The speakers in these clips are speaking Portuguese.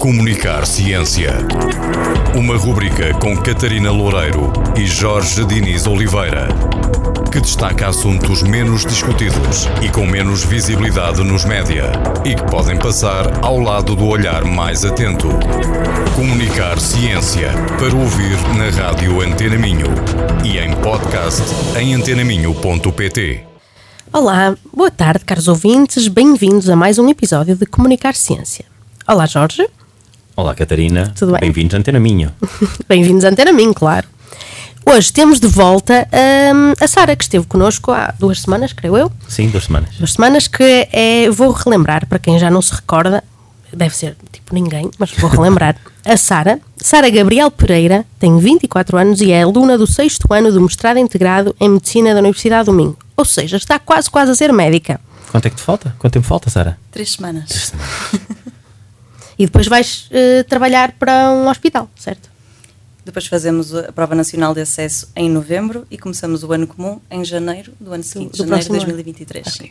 Comunicar Ciência. Uma rubrica com Catarina Loureiro e Jorge Diniz Oliveira, que destaca assuntos menos discutidos e com menos visibilidade nos média e que podem passar ao lado do olhar mais atento. Comunicar Ciência para ouvir na rádio Antena Minho e em podcast em antenaminho.pt. Olá, boa tarde, caros ouvintes, bem-vindos a mais um episódio de Comunicar Ciência. Olá, Jorge. Olá, Catarina. Tudo bem? Bem-vindos à Antena Minha. Bem-vindos à Antena Mim, claro. Hoje temos de volta hum, a Sara, que esteve connosco há duas semanas, creio eu. Sim, duas semanas. Duas semanas que é, vou relembrar, para quem já não se recorda, deve ser tipo ninguém, mas vou relembrar. A Sara, Sara Gabriel Pereira, tem 24 anos e é aluna do sexto ano do mestrado integrado em Medicina da Universidade do Minho. Ou seja, está quase, quase a ser médica. Quanto é que te falta? Quanto tempo falta, Sara? Três semanas. E depois vais eh, trabalhar para um hospital, certo? Depois fazemos a prova nacional de acesso em novembro e começamos o ano comum em janeiro do ano seguinte, do janeiro de próximo ano. 2023. sim.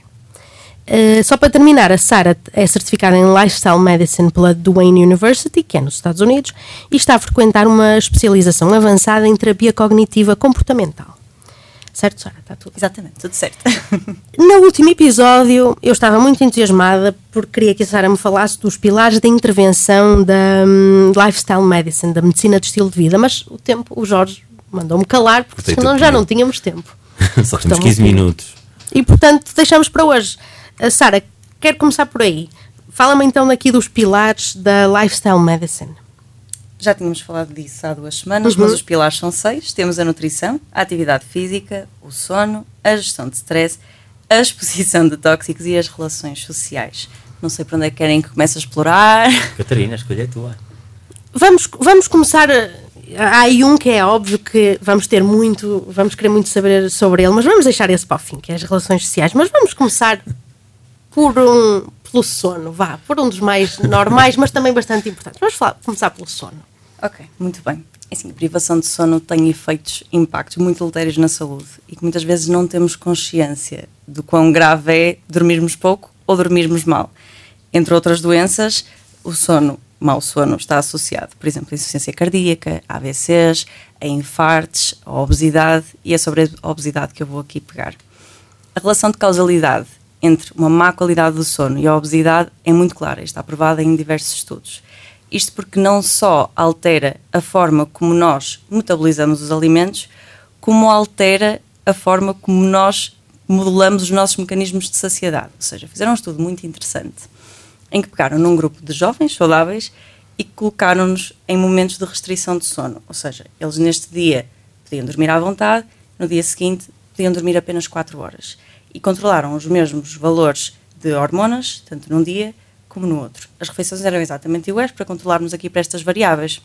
Uh, só para terminar, a Sara é certificada em Lifestyle Medicine pela Duane University, que é nos Estados Unidos, e está a frequentar uma especialização avançada em terapia cognitiva comportamental. Certo, Sara? Está tudo. Exatamente, tudo certo. No último episódio, eu estava muito entusiasmada porque queria que a Sara me falasse dos pilares da intervenção da hum, Lifestyle Medicine, da medicina de estilo de vida, mas o tempo, o Jorge mandou-me calar, porque senão já não tínhamos tempo. Só temos Estamos 15 aqui. minutos. E portanto, deixamos para hoje. A Sara, quero começar por aí. Fala-me então daqui dos pilares da Lifestyle Medicine. Já tínhamos falado disso há duas semanas, Uhum. mas os pilares são seis. Temos a nutrição, a atividade física, o sono, a gestão de stress, a exposição de tóxicos e as relações sociais. Não sei para onde é que querem que comece a explorar. Catarina, a escolha é tua. Vamos, vamos começar. a- Há aí um que é óbvio que vamos ter muito, vamos querer muito saber sobre ele, mas vamos deixar esse para o fim, que é as relações sociais. Mas vamos começar por um, pelo sono, vá, por um dos mais normais, mas também bastante importantes. Vamos falar- começar pelo sono. Ok, muito bem. É Assim, a privação de sono tem efeitos, impactos muito deletérios na saúde e que muitas vezes não temos consciência do quão grave é dormirmos pouco ou dormirmos mal. Entre outras doenças, o sono, mau sono, está associado, por exemplo, a insuficiência cardíaca, a AVCs, a infartos, a obesidade e é sobre a obesidade que eu vou aqui pegar. A relação de causalidade entre uma má qualidade do sono e a obesidade é muito clara e está provada em diversos estudos. Isto porque não só altera a forma como nós metabolizamos os alimentos, como altera a forma como nós modelamos os nossos mecanismos de saciedade. Ou seja, fizeram um estudo muito interessante em que pegaram num grupo de jovens saudáveis e colocaram-nos em momentos de restrição de sono. Ou seja, eles neste dia podiam dormir à vontade, no dia seguinte podiam dormir apenas 4 horas. E controlaram os mesmos valores de hormonas, tanto num dia como no outro. As refeições eram exatamente iguais para controlarmos aqui para estas variáveis.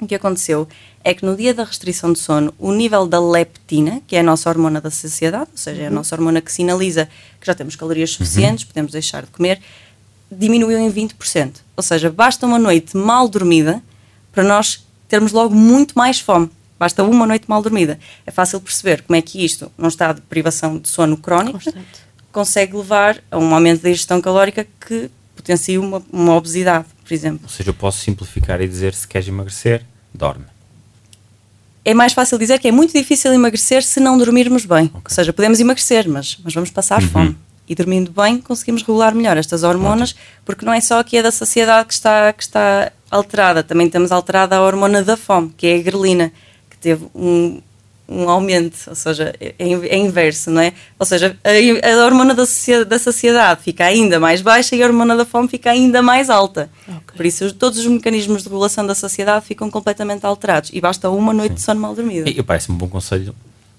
O que aconteceu é que no dia da restrição de sono, o nível da leptina, que é a nossa hormona da saciedade, ou seja, é a nossa hormona que sinaliza que já temos calorias suficientes, podemos deixar de comer, diminuiu em 20%. Ou seja, basta uma noite mal dormida para nós termos logo muito mais fome. Basta uma noite mal dormida. É fácil perceber como é que isto, num estado de privação de sono crónica, Constante. consegue levar a um aumento da ingestão calórica que potencia uma, uma obesidade, por exemplo. Ou seja, eu posso simplificar e dizer se queres emagrecer, dorme. é mais fácil dizer que é muito difícil emagrecer se não dormirmos bem. Ou seja, podemos emagrecer, mas, mas vamos passar fome. E dormindo bem conseguimos regular melhor estas hormonas, porque não é só aqui a da saciedade que está, que está alterada, também temos alterada a hormona da fome, que é a grelina, que teve um, um aumento, ou seja, é, é inverso, não é? Ou seja, a, a hormona da, da saciedade fica ainda mais baixa e a hormona da fome fica ainda mais alta. Ok. Por isso, todos os mecanismos de regulação da saciedade ficam completamente alterados e basta uma noite de sono mal dormida. E parece-me um bom conselho, do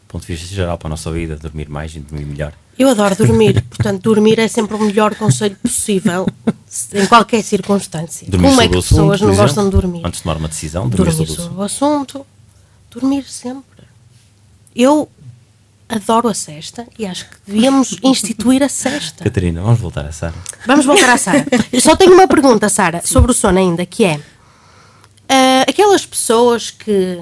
ponto de vista geral, para a nossa vida, dormir mais e dormir melhor. Eu adoro dormir, portanto, dormir é sempre o melhor conselho possível, em qualquer circunstância. Dormir Como é que assunto, pessoas por não exemplo, gostam de dormir? Antes de tomar uma decisão, dormir, dormir sobre assunto. o assunto, dormir sempre. Eu adoro a cesta e acho que devíamos instituir a cesta. Catarina, vamos voltar a Sara. Vamos voltar à Sara. Eu só tenho uma pergunta, Sara, sobre o sono ainda, que é ah, aquelas pessoas que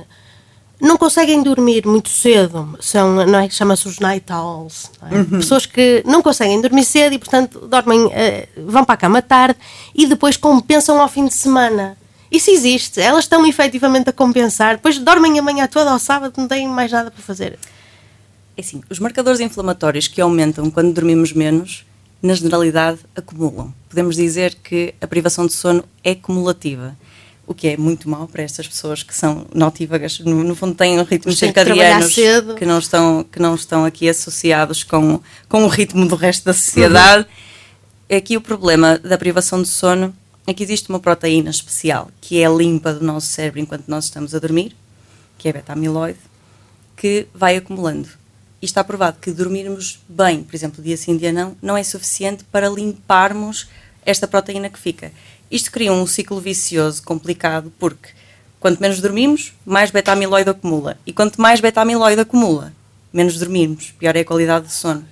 não conseguem dormir muito cedo, são, não é que chama-se os night owls, não é? pessoas que não conseguem dormir cedo e, portanto, dormem, eh, vão para a cama tarde e depois compensam ao fim de semana. Isso existe, elas estão efetivamente a compensar, depois dormem a manhã toda ao sábado, não têm mais nada para fazer. É assim, os marcadores inflamatórios que aumentam quando dormimos menos, na generalidade, acumulam. Podemos dizer que a privação de sono é cumulativa o que é muito mau para estas pessoas que são notívagas, no, no fundo têm um ritmo circadianos que não estão que não estão aqui associados com, com o ritmo do resto da sociedade. Uhum. Aqui o problema da privação de sono é que existe uma proteína especial que é limpa do nosso cérebro enquanto nós estamos a dormir, que é beta-amiloide, que vai acumulando. E está provado que dormirmos bem, por exemplo, dia sim, dia não, não é suficiente para limparmos esta proteína que fica. Isto cria um ciclo vicioso complicado porque quanto menos dormimos, mais beta-amiloide acumula. E quanto mais beta-amiloide acumula, menos dormimos, pior é a qualidade do sono.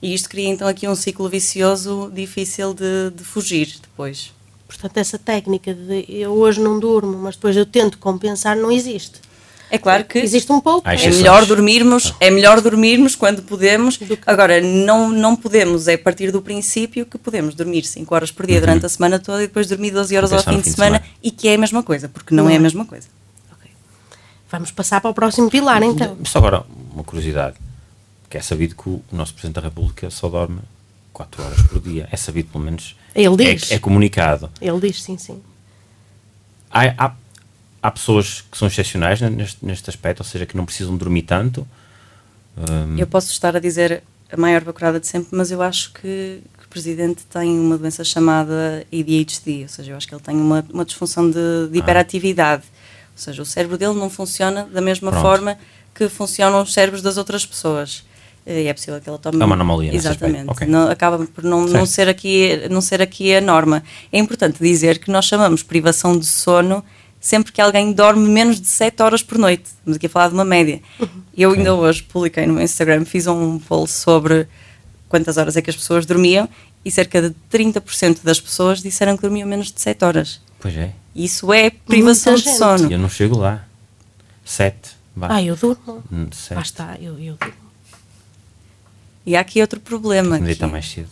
E isto cria então aqui um ciclo vicioso difícil de, de fugir depois. Portanto, essa técnica de eu hoje não durmo, mas depois eu tento compensar, não existe. É claro que existe um pouco. É melhor dormirmos, é melhor dormirmos quando podemos. Agora, não, não podemos, é partir do princípio que podemos dormir 5 horas por dia uhum. durante a semana toda e depois dormir 12 horas ao fim, de, semana, semana, e que é a mesma coisa, porque não, não é. é a mesma coisa. Okay. Vamos passar para o próximo pilar então. Só agora uma curiosidade, que é sabido que o nosso Presidente da República só dorme 4 horas por dia. É sabido, pelo menos. Ele diz. É, é comunicado. Ele diz, sim, sim. Há, há há pessoas que são excepcionais neste, neste aspecto, ou seja, que não precisam dormir tanto. Um... Eu posso estar a dizer a maior bacurada de sempre, mas eu acho que, que, o presidente tem uma doença chamada ADHD, ou seja, eu acho que ele tem uma, uma disfunção de, de ah. hiperatividade. Ah. Ou seja, o cérebro dele não funciona da mesma Pronto. forma que funcionam os cérebros das outras pessoas. E é possível que ele tome. É uma anomalia. Exatamente. Okay. Não, acaba por não, não, ser aqui, não ser aqui a norma. É importante dizer que nós chamamos privação de sono sempre que alguém dorme menos de 7 horas por noite. Estamos aqui a falar de uma média. Eu ainda hoje publiquei no meu Instagram, fiz um poll sobre quantas horas é que as pessoas dormiam e cerca de 30% das pessoas disseram que dormiam menos de 7 horas. Pois é. Isso é privação Muita de gente. sono. Eu não chego lá. 7. Ah, eu durmo. Lá está, eu, eu durmo. E há aqui outro problema. Deitar mais cedo.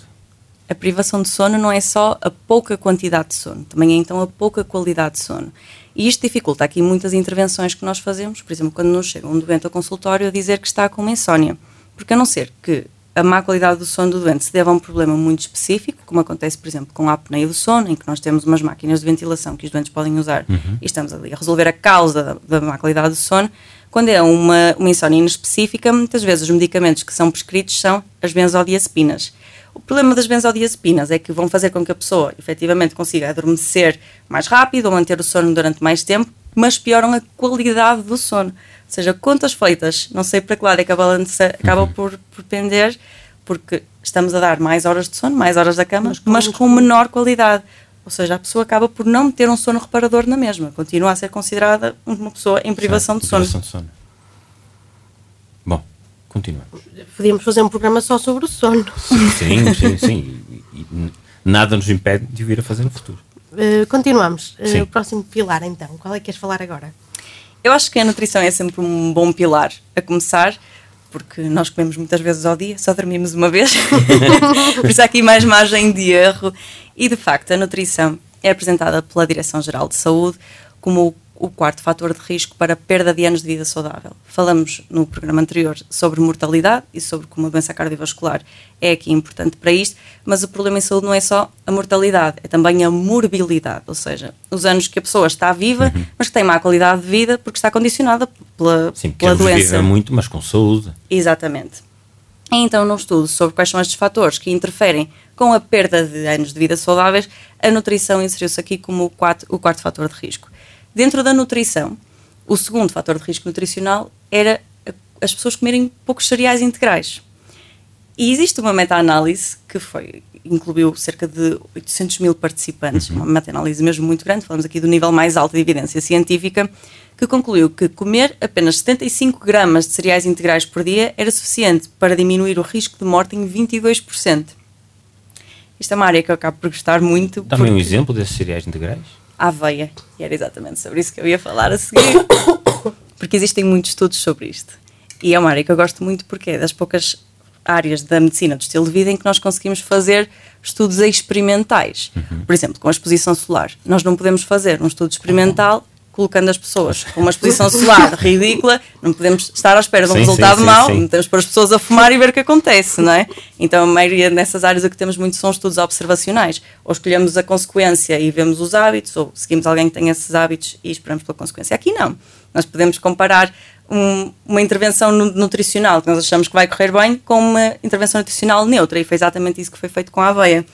A privação de sono não é só a pouca quantidade de sono, também é então a pouca qualidade de sono. E isto dificulta aqui muitas intervenções que nós fazemos, por exemplo, quando nos chega um doente ao consultório a dizer que está com uma insónia. Porque a não ser que a má qualidade do sono do doente se deva a um problema muito específico, como acontece, por exemplo, com a apneia do sono, em que nós temos umas máquinas de ventilação que os doentes podem usar uhum. e estamos ali a resolver a causa da, da má qualidade do sono. Quando é uma, uma insónia inespecífica, muitas vezes os medicamentos que são prescritos são as benzodiazepinas. O problema das benzodiazepinas é que vão fazer com que a pessoa efetivamente consiga adormecer mais rápido ou manter o sono durante mais tempo, mas pioram a qualidade do sono. Ou seja, contas feitas, não sei para que lado é que a balança acaba uhum. por, por pender, porque estamos a dar mais horas de sono, mais horas da cama, mas com, mas com menor qualidade. Ou seja, a pessoa acaba por não ter um sono reparador na mesma, continua a ser considerada uma pessoa em privação, de, sono. privação de sono. Continuamos. Podíamos fazer um programa só sobre o sono. Sim, sim, sim. E, e nada nos impede de vir a fazer no futuro. Uh, continuamos. Uh, o próximo pilar, então. Qual é que queres falar agora? Eu acho que a nutrição é sempre um bom pilar a começar, porque nós comemos muitas vezes ao dia, só dormimos uma vez. Por isso há aqui mais margem de erro. E de facto, a nutrição é apresentada pela Direção-Geral de Saúde como o quarto fator de risco para perda de anos de vida saudável. Falamos no programa anterior sobre mortalidade e sobre como a doença cardiovascular é aqui importante para isto, mas o problema em saúde não é só a mortalidade, é também a morbilidade, ou seja, os anos que a pessoa está viva, uhum. mas que tem má qualidade de vida porque está condicionada pela, Sim, pela doença. Sim, muito, mas com saúde. Exatamente. Então, num estudo sobre quais são estes fatores que interferem com a perda de anos de vida saudáveis, a nutrição inseriu-se aqui como o quarto, o quarto fator de risco. Dentro da nutrição, o segundo fator de risco nutricional era as pessoas comerem poucos cereais integrais. E existe uma meta-análise que foi, incluiu cerca de 800 mil participantes, uhum. uma meta-análise mesmo muito grande, falamos aqui do nível mais alto de evidência científica, que concluiu que comer apenas 75 gramas de cereais integrais por dia era suficiente para diminuir o risco de morte em 22%. Isto é uma área que eu acabo por gostar muito. Dá-me um exemplo desses cereais integrais? Aveia. E era exatamente sobre isso que eu ia falar a seguir. Por porque existem muitos estudos sobre isto. E é uma área que eu gosto muito porque é das poucas áreas da medicina do estilo de vida em que nós conseguimos fazer estudos experimentais. Por exemplo, com a exposição solar. Nós não podemos fazer um estudo experimental colocando as pessoas com uma exposição solar ridícula, não podemos estar à espera de um Sim, resultado sim, mau, sim. temos pôr as pessoas a fumar e ver o que acontece, não é? Então a maioria nessas áreas o que temos muito são estudos observacionais. Ou escolhemos a consequência e vemos os hábitos, ou seguimos alguém que tem esses hábitos e esperamos pela consequência. Aqui não. Nós podemos comparar um- uma intervenção nu- nutricional que nós achamos que vai correr bem com uma intervenção nutricional neutra e foi exatamente isso que foi feito com a aveia.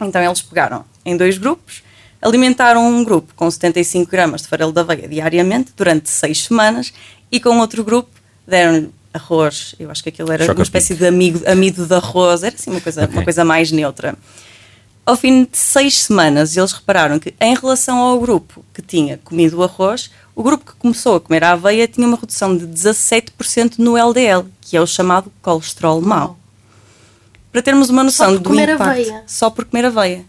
Então eles pegaram em dois grupos, alimentaram um grupo com 75 gramas de farelo de aveia diariamente durante seis semanas e com outro grupo deram arroz, eu acho que aquilo era Choca uma espécie de amigo, amido de arroz, era assim uma coisa, uma coisa mais neutra. Ao fim de seis semanas, eles repararam que, em relação ao grupo que tinha comido o arroz, o grupo que começou a comer a aveia tinha uma redução de 17% no LDL, que é o chamado colesterol mau. Para termos uma noção por do comer impacto, aveia. só por comer aveia. Ou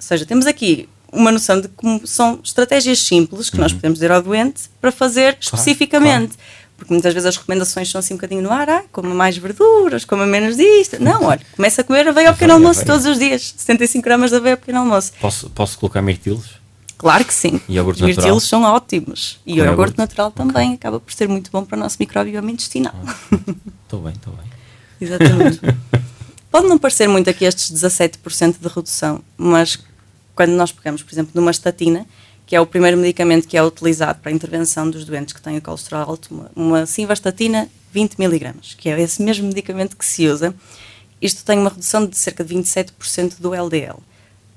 seja, temos aqui uma noção de como são estratégias simples que Uhum. nós podemos dizer ao doente para fazer especificamente. Porque muitas vezes as recomendações são assim um bocadinho no ar, ah, coma mais verduras, coma menos disto. Não, olha, começa a comer aveia ao pequeno almoço todos os dias. 75 gramas de aveia ao pequeno almoço. Posso, posso colocar mirtilos? Claro que sim. Iogurte Os natural? mirtilos são ótimos. E o iogurte iogurte? natural também acaba por ser muito bom para o nosso microbioma intestinal. Estou bem, estou bem. Exatamente. Pode não parecer muito aqui estes 17% de redução, mas quando nós pegamos, por exemplo, numa estatina, que é o primeiro medicamento que é utilizado para a intervenção dos doentes que têm o colesterol alto, uma, uma simvastatina 20 miligramas, que é esse mesmo medicamento que se usa, isto tem uma redução de cerca de 27% do LDL.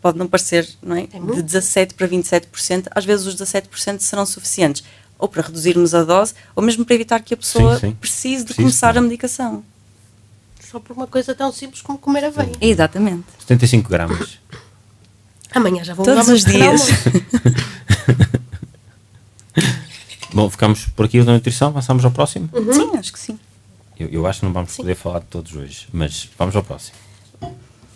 Pode não parecer, não é? De 17% para 27%, às vezes os 17% serão suficientes, ou para reduzirmos a dose, ou mesmo para evitar que a pessoa sim. precise de Precise, começar não é? a medicação. Só por uma coisa tão simples como comer aveia. Exatamente. 75 gramas. Amanhã já vou Todos os dias. Bom, ficamos por aqui da nutrição, passamos ao próximo. Sim, acho que sim. Eu, eu acho que não vamos poder falar de todos hoje, mas vamos ao próximo.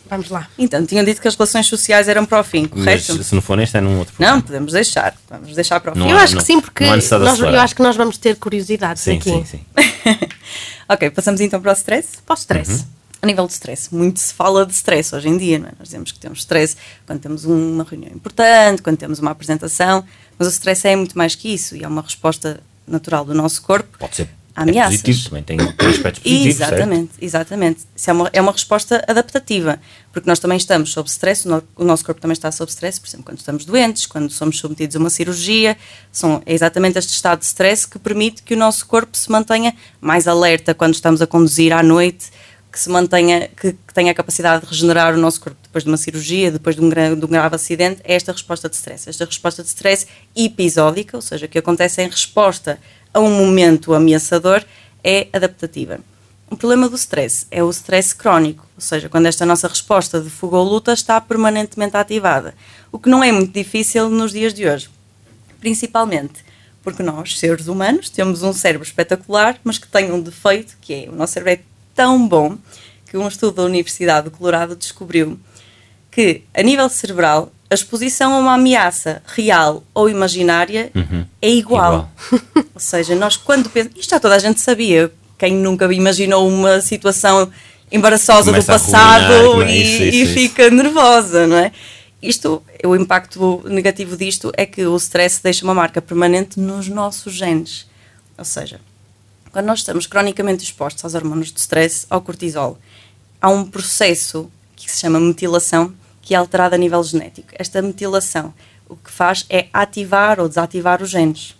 Vamos lá. Então, tinham dito que as relações sociais eram para o fim, correto? Mas se não for neste, é num outro Não, programa. podemos deixar. Vamos deixar para o fim. Não eu há- acho que sim, porque não nós, eu acho que nós vamos ter curiosidades Sim, aqui. sim, sim. ok, passamos então para o stress. Para o stress. Uhum. A nível de stress, muito se fala de stress hoje em dia, não é? Nós dizemos que temos stress quando temos uma reunião importante, quando temos uma apresentação, mas o stress é muito mais que isso e é uma resposta natural do nosso corpo Pode ser a é ameaças. positivo, também tem, tem aspectos positivos. certo? Exatamente, exatamente. Isso é uma, é uma resposta adaptativa, porque nós também estamos sob stress, o, no- o nosso corpo também está sob stress, por exemplo, quando estamos doentes, quando somos submetidos a uma cirurgia, são, é exatamente este estado de stress que permite que o nosso corpo se mantenha mais alerta quando estamos a conduzir à noite, que se mantenha, que, que tenha a capacidade de regenerar o nosso corpo depois de uma cirurgia, depois de um, de um grave acidente, é esta resposta de stress. Esta resposta de stress episódica, ou seja, que acontece em resposta a um momento ameaçador, é adaptativa. O problema do stress é o stress crónico, ou seja, quando esta nossa resposta de fuga ou luta está permanentemente ativada, o que não é muito difícil nos dias de hoje. Principalmente porque nós, seres humanos, temos um cérebro espetacular, mas que tem um defeito, que é o nosso cérebro é tão bom que um estudo da Universidade do Colorado descobriu que, a nível cerebral, a exposição a uma ameaça real ou imaginária é igual. ou seja, nós quando pensamos. Isto já toda a gente sabia. Quem nunca imaginou uma situação embaraçosa do Começa a passado é? e, Isso, isso, e isso. fica nervosa, não é? Isto, o impacto negativo disto é que o stress deixa uma marca permanente nos nossos genes. Ou seja, quando nós estamos cronicamente expostos aos hormônios de stress, ao cortisol, há um processo que se chama metilação, que é alterado a nível genético. Esta metilação o que faz é ativar ou desativar os genes.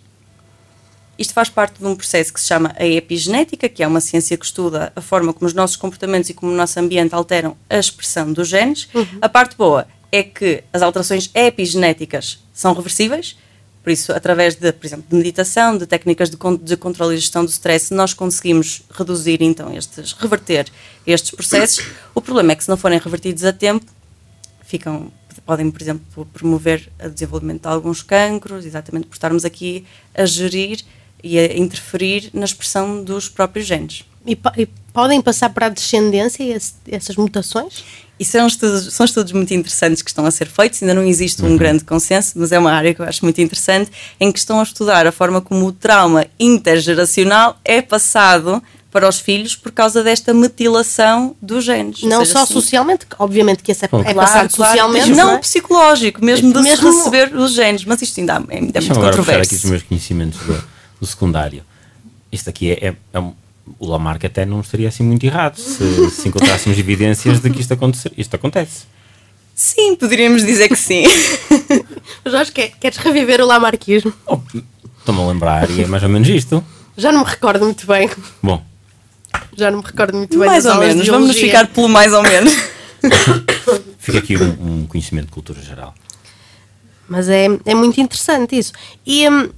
Isto faz parte de um processo que se chama a epigenética, que é uma ciência que estuda a forma como os nossos comportamentos e como o nosso ambiente alteram a expressão dos genes. A parte boa é que as alterações epigenéticas são reversíveis, por isso, através de, por exemplo, de meditação, de técnicas de, de controle e gestão do stress, nós conseguimos reduzir, então, estes, reverter estes processos. O problema é que se não forem revertidos a tempo, ficam, podem, por exemplo, promover o desenvolvimento de alguns cancros, exatamente por estarmos aqui a gerir e a interferir na expressão dos próprios genes. e, e podem passar para a descendência esse, essas mutações? Isso são estudos, são estudos muito interessantes que estão a ser feitos, ainda não existe um uhum. grande consenso, mas é uma área que eu acho muito interessante, em que estão a estudar a forma como o trauma intergeracional é passado para os filhos por causa desta metilação dos genes. Não só assim, socialmente, obviamente que esse é, é passado claro, socialmente. Não, não é? psicológico, mesmo de mesmo... receber os genes, mas isto ainda é, ainda é muito controverso. aqui os meus conhecimentos do, do secundário. Isto aqui é, é, é um, o Lamarck até não estaria assim muito errado se, se encontrássemos evidências de que isto, acontecer, isto acontece. Sim, poderíamos dizer que sim. Jorge, quer, queres reviver o Lamarquismo? Oh, Estou-me a lembrar e é mais ou menos isto. Já não me recordo muito bem. Bom. Já não me recordo muito bem. Mais ou menos, vamos ficar pelo mais ou menos. Fica aqui um, um, conhecimento de cultura geral. Mas é, é muito interessante isso. E hum,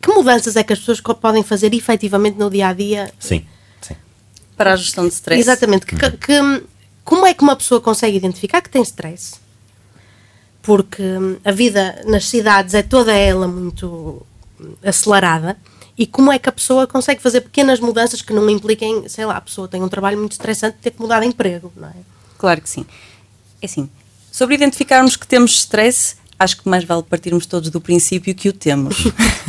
que mudanças é que as pessoas podem fazer efetivamente no dia a dia? Sim, sim. Para a gestão de stress. Exatamente. Que, uhum. que, como é que uma pessoa consegue identificar que tem stress? Porque a vida nas cidades é toda ela muito acelerada. E como é que a pessoa consegue fazer pequenas mudanças que não impliquem, sei lá, a pessoa tem um trabalho muito estressante ter que mudar de emprego, não é? Claro que sim. É assim, sobre identificarmos que temos stress, acho que mais vale partirmos todos do princípio que o temos.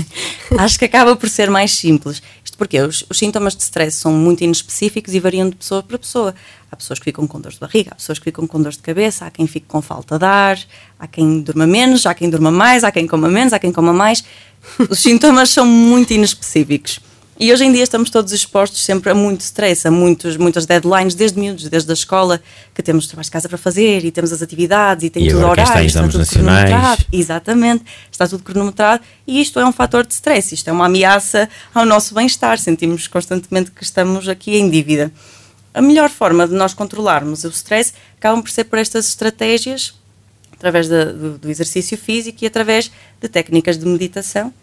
acho que acaba por ser mais simples. Isto porque os, os, sintomas de stress são muito inespecíficos e variam de pessoa para pessoa. Há pessoas que ficam com dor de barriga, há pessoas que ficam com dor de cabeça, há quem fique com falta de ar, há quem durma menos, há quem durma mais, há quem coma menos, há quem coma mais. Os sintomas são muito inespecíficos. E hoje em dia estamos todos expostos sempre a muito stress, a muitos, muitas deadlines, desde miúdos, desde a escola, que temos trabalho de casa para fazer e temos as atividades e tem e tudo horário, está tudo nacionais. cronometrado. Exatamente, está tudo cronometrado e isto é um fator de stress, isto é uma ameaça ao nosso bem-estar, sentimos constantemente que estamos aqui em dívida. A melhor forma de nós controlarmos o stress acabam por ser por estas estratégias, através de, do, do exercício físico e através de técnicas de meditação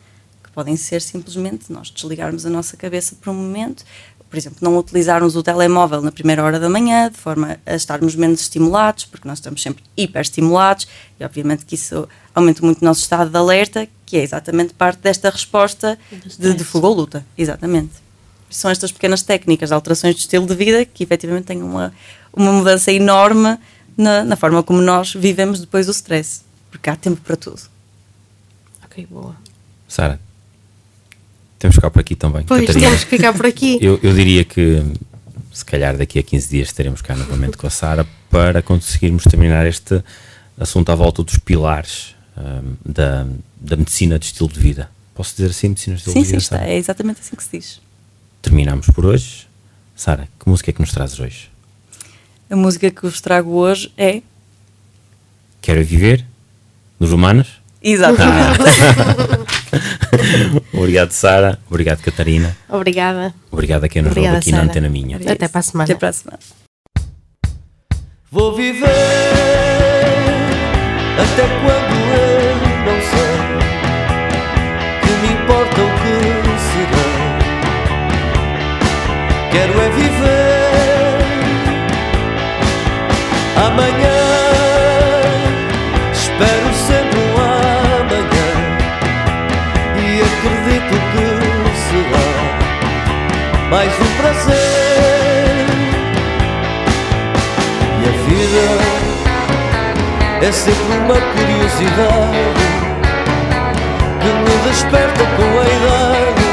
podem ser simplesmente nós desligarmos a nossa cabeça por um momento, por exemplo, não utilizarmos o telemóvel na primeira hora da manhã, de forma a estarmos menos estimulados, porque nós estamos sempre hiperestimulados, e obviamente que isso aumenta muito o nosso estado de alerta, que é exatamente parte desta resposta de, de fuga ou luta. Exatamente. São estas pequenas técnicas de alterações de estilo de vida que efetivamente têm uma, uma mudança enorme na, na forma como nós vivemos depois do stress, porque há tempo para tudo. Ok, boa. Sara, temos que ficar por aqui também. Pois, Catarina. temos que ficar por aqui. Eu, eu diria que se calhar daqui a 15 dias estaremos cá novamente com a Sara para conseguirmos terminar este assunto à volta dos pilares um, da, da medicina de estilo de vida. Posso dizer assim, medicina de estilo sim, de vida? Sim, está, é exatamente assim que se diz. Terminamos por hoje. Sara, que música é que nos trazes hoje? A música que vos trago hoje é. Quero Viver, dos Humanos? Exatamente. Obrigado, Sara. Obrigado, Catarina. Obrigada. Obrigado a quem nos ouve aqui Sarah. na Antena Minha. Até para a semana. Até para a semana. Vou viver até quando eu mais um prazer. E a vida é sempre uma curiosidade que me desperta com a idade.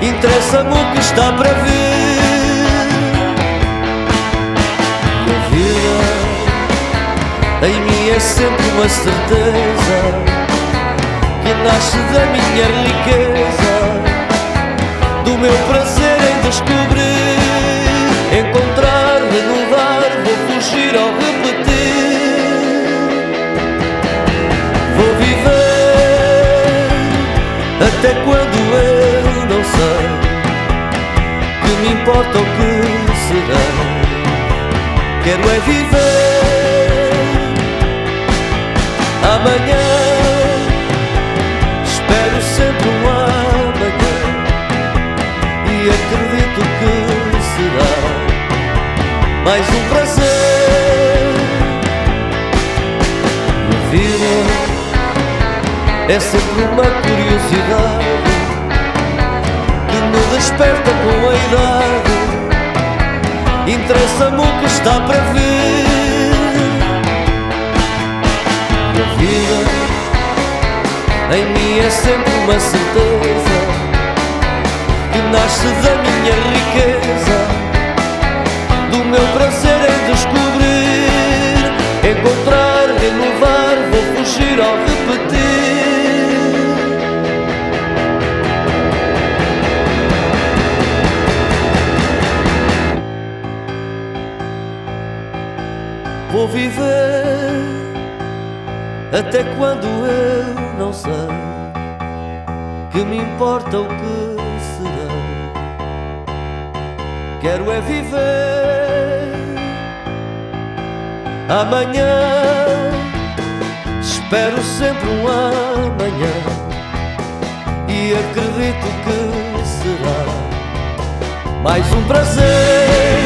Interessa-me o que está para vir. E a vida em mim é sempre uma certeza que nasce da minha riqueza, do meu prazer em descobrir, encontrar, renovar, vou fugir ao repetir. Vou viver até quando eu não sei que me importa o que será. Quero é viver amanhã. Mais um prazer. A vida é sempre uma curiosidade que me desperta com a idade. Interessa-me o que está para vir. A vida em mim é sempre uma certeza que nasce da minha riqueza, meu prazer em descobrir, encontrar, renovar, vou fugir ao repetir. Vou viver até quando eu não sei que me importa o que será. Quero é viver amanhã. Espero sempre um amanhã e acredito que será mais um prazer.